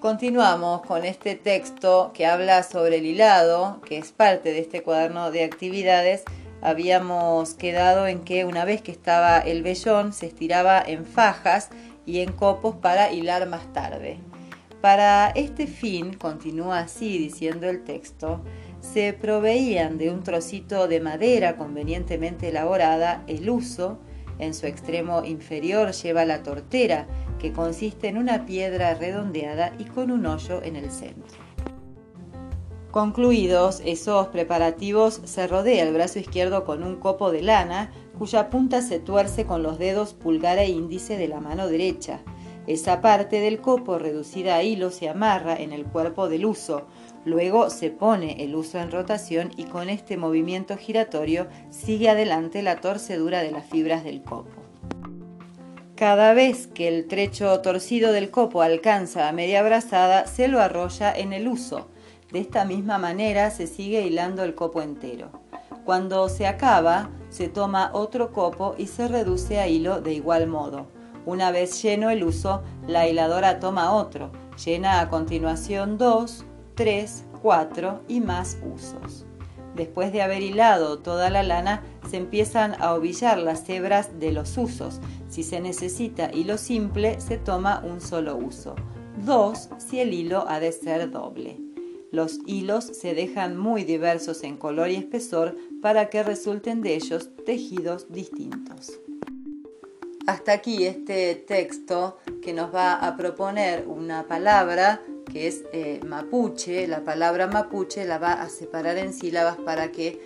Continuamos con este texto que habla sobre el hilado, que es parte de este cuaderno de actividades. Habíamos quedado en que una vez que estaba el vellón se estiraba en fajas y en copos para hilar más tarde. Para este fin, continúa así diciendo el texto, se proveían de un trocito de madera convenientemente elaborada el uso, en su extremo inferior lleva la tortera, que consiste en una piedra redondeada y con un hoyo en el centro. Concluidos esos preparativos, se rodea el brazo izquierdo con un copo de lana, cuya punta se tuerce con los dedos pulgar e índice de la mano derecha. Esa parte del copo reducida a hilo se amarra en el cuerpo del uso. Luego se pone el uso en rotación y con este movimiento giratorio sigue adelante la torcedura de las fibras del copo. Cada vez que el trecho torcido del copo alcanza a media brazada, se lo arrolla en el uso. De esta misma manera se sigue hilando el copo entero. Cuando se acaba, se toma otro copo y se reduce a hilo de igual modo. Una vez lleno el uso, la hiladora toma otro, llena a continuación dos, tres, cuatro y más usos. Después de haber hilado toda la lana, se empiezan a ovillar las hebras de los usos. Si se necesita hilo simple, se toma un solo uso. Dos si el hilo ha de ser doble. Los hilos se dejan muy diversos en color y espesor para que resulten de ellos tejidos distintos. Hasta aquí este texto que nos va a proponer una palabra que es eh, mapuche. La palabra mapuche la va a separar en sílabas para que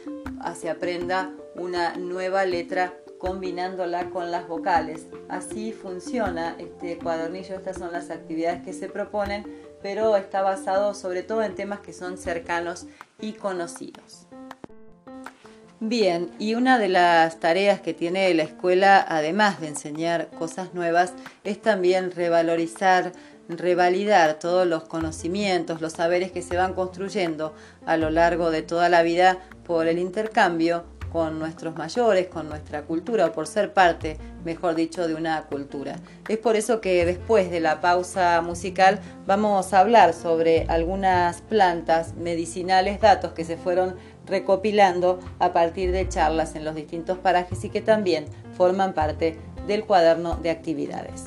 se aprenda una nueva letra combinándola con las vocales. Así funciona este cuadernillo, estas son las actividades que se proponen, pero está basado sobre todo en temas que son cercanos y conocidos. Bien, y una de las tareas que tiene la escuela, además de enseñar cosas nuevas, es también revalorizar, revalidar todos los conocimientos, los saberes que se van construyendo a lo largo de toda la vida por el intercambio con nuestros mayores, con nuestra cultura o por ser parte, mejor dicho, de una cultura. Es por eso que después de la pausa musical vamos a hablar sobre algunas plantas medicinales, datos que se fueron recopilando a partir de charlas en los distintos parajes y que también forman parte del cuaderno de actividades.